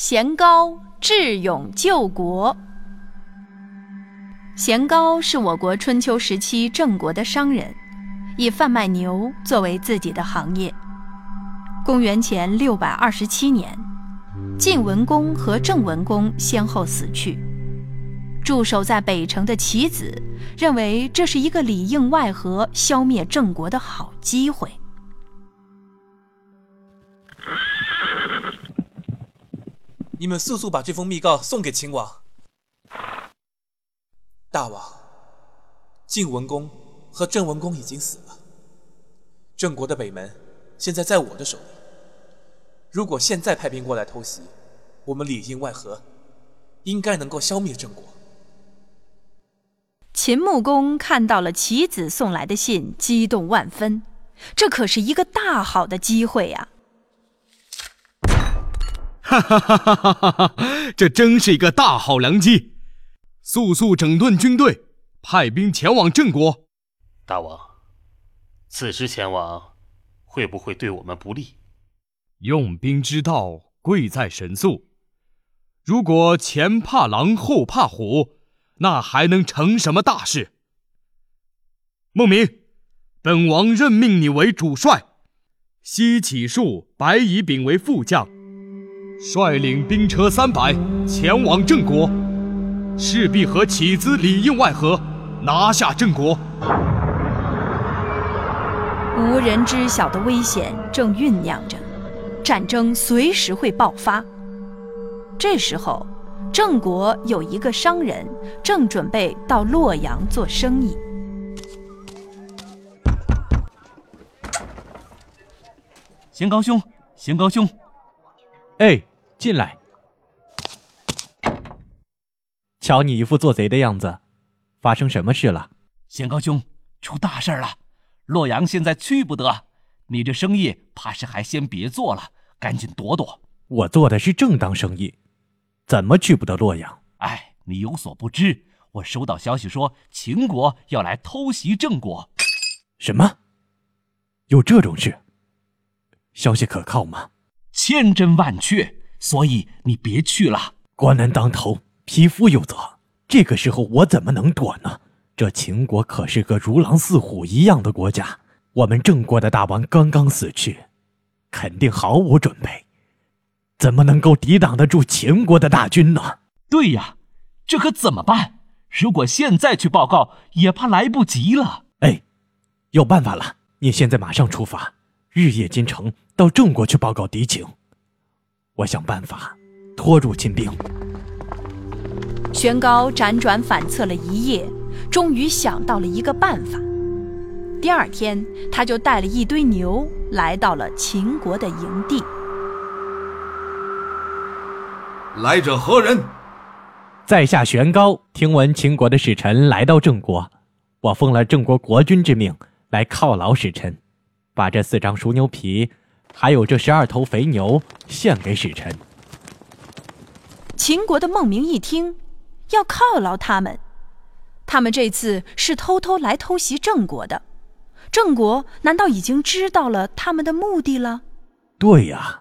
贤高智勇救国。贤高是我国春秋时期郑国的商人，以贩卖牛作为自己的行业。公元前六百二十七年，晋文公和郑文公先后死去，驻守在北城的棋子认为这是一个里应外合、消灭郑国的好机会。你们速速把这封密告送给秦王。大王，晋文公和郑文公已经死了，郑国的北门现在在我的手里。如果现在派兵过来偷袭，我们里应外合，应该能够消灭郑国。秦穆公看到了齐子送来的信，激动万分，这可是一个大好的机会呀！哈哈哈哈哈哈！这真是一个大好良机，速速整顿军队，派兵前往郑国。大王，此时前往会不会对我们不利？用兵之道，贵在神速。如果前怕狼后怕虎，那还能成什么大事？孟明，本王任命你为主帅，西乞术、白乙丙为副将。率领兵车三百前往郑国，势必和启资里应外合，拿下郑国。无人知晓的危险正酝酿着，战争随时会爆发。这时候，郑国有一个商人正准备到洛阳做生意。贤高兄，贤高兄。哎，进来！瞧你一副做贼的样子，发生什么事了？显高兄，出大事了！洛阳现在去不得，你这生意怕是还先别做了，赶紧躲躲。我做的是正当生意，怎么去不得洛阳？哎，你有所不知，我收到消息说秦国要来偷袭郑国。什么？有这种事？消息可靠吗？千真万确，所以你别去了。国难当头，匹夫有责。这个时候我怎么能躲呢？这秦国可是个如狼似虎一样的国家，我们郑国的大王刚刚死去，肯定毫无准备，怎么能够抵挡得住秦国的大军呢？对呀，这可怎么办？如果现在去报告，也怕来不及了。哎，有办法了！你现在马上出发，日夜兼程。到郑国去报告敌情，我想办法拖住秦兵。玄高辗转反侧了一夜，终于想到了一个办法。第二天，他就带了一堆牛来到了秦国的营地。来者何人？在下玄高，听闻秦国的使臣来到郑国，我奉了郑国国君之命来犒劳使臣，把这四张熟牛皮。还有这十二头肥牛献给使臣。秦国的孟明一听，要犒劳他们，他们这次是偷偷来偷袭郑国的，郑国难道已经知道了他们的目的了？对呀，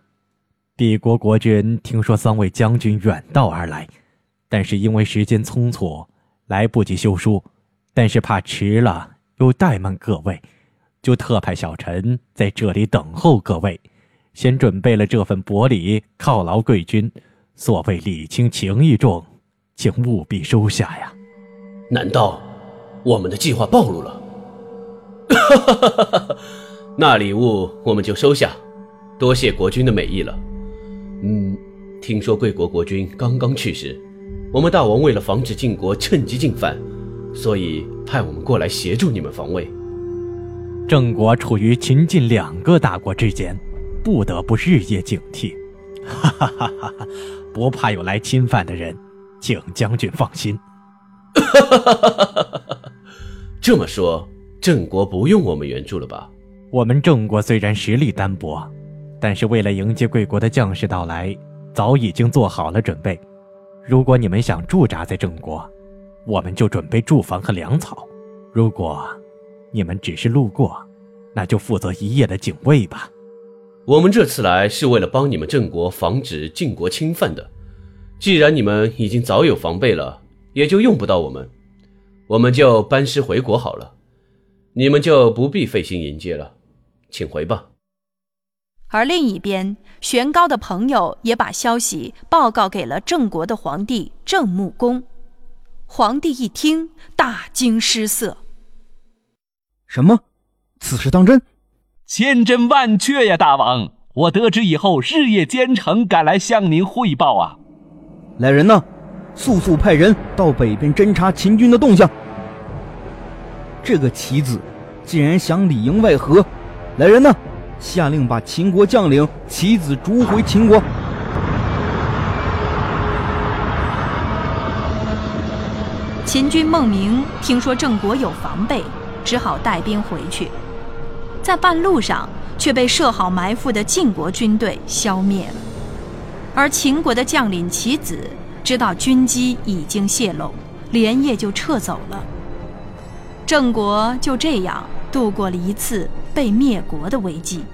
帝国国君听说三位将军远道而来，但是因为时间匆促，来不及修书，但是怕迟了又怠慢各位。就特派小臣在这里等候各位，先准备了这份薄礼犒劳贵军。所谓礼轻情意重，请务必收下呀！难道我们的计划暴露了？那礼物我们就收下，多谢国君的美意了。嗯，听说贵国国君刚刚去世，我们大王为了防止晋国趁机进犯，所以派我们过来协助你们防卫。郑国处于秦晋两个大国之间，不得不日夜警惕。哈哈哈哈哈！不怕有来侵犯的人，请将军放心。哈哈哈哈哈！这么说，郑国不用我们援助了吧？我们郑国虽然实力单薄，但是为了迎接贵国的将士到来，早已经做好了准备。如果你们想驻扎在郑国，我们就准备住房和粮草。如果……你们只是路过，那就负责一夜的警卫吧。我们这次来是为了帮你们郑国防止晋国侵犯的。既然你们已经早有防备了，也就用不到我们，我们就班师回国好了。你们就不必费心迎接了，请回吧。而另一边，玄高的朋友也把消息报告给了郑国的皇帝郑穆公。皇帝一听，大惊失色：“什么？此事当真？千真万确呀，大王！我得知以后，日夜兼程赶来向您汇报啊。来人呐，速速派人到北边侦察秦军的动向。这个棋子，竟然想里应外合！来人呐，下令把秦国将领棋子逐回秦国。”秦军孟明听说郑国有防备，只好带兵回去，在半路上却被设好埋伏的晋国军队消灭了。而秦国的将领其子知道军机已经泄露，连夜就撤走了。郑国就这样度过了一次被灭国的危机。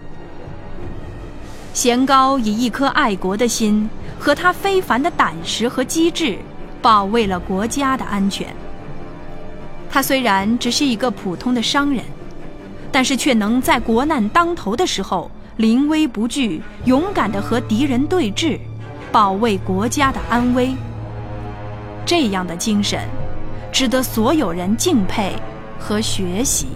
贤高以一颗爱国的心和他非凡的胆识和机智。保卫了国家的安全。他虽然只是一个普通的商人，但是却能在国难当头的时候临危不惧，勇敢地和敌人对峙，保卫国家的安危。这样的精神，值得所有人敬佩和学习。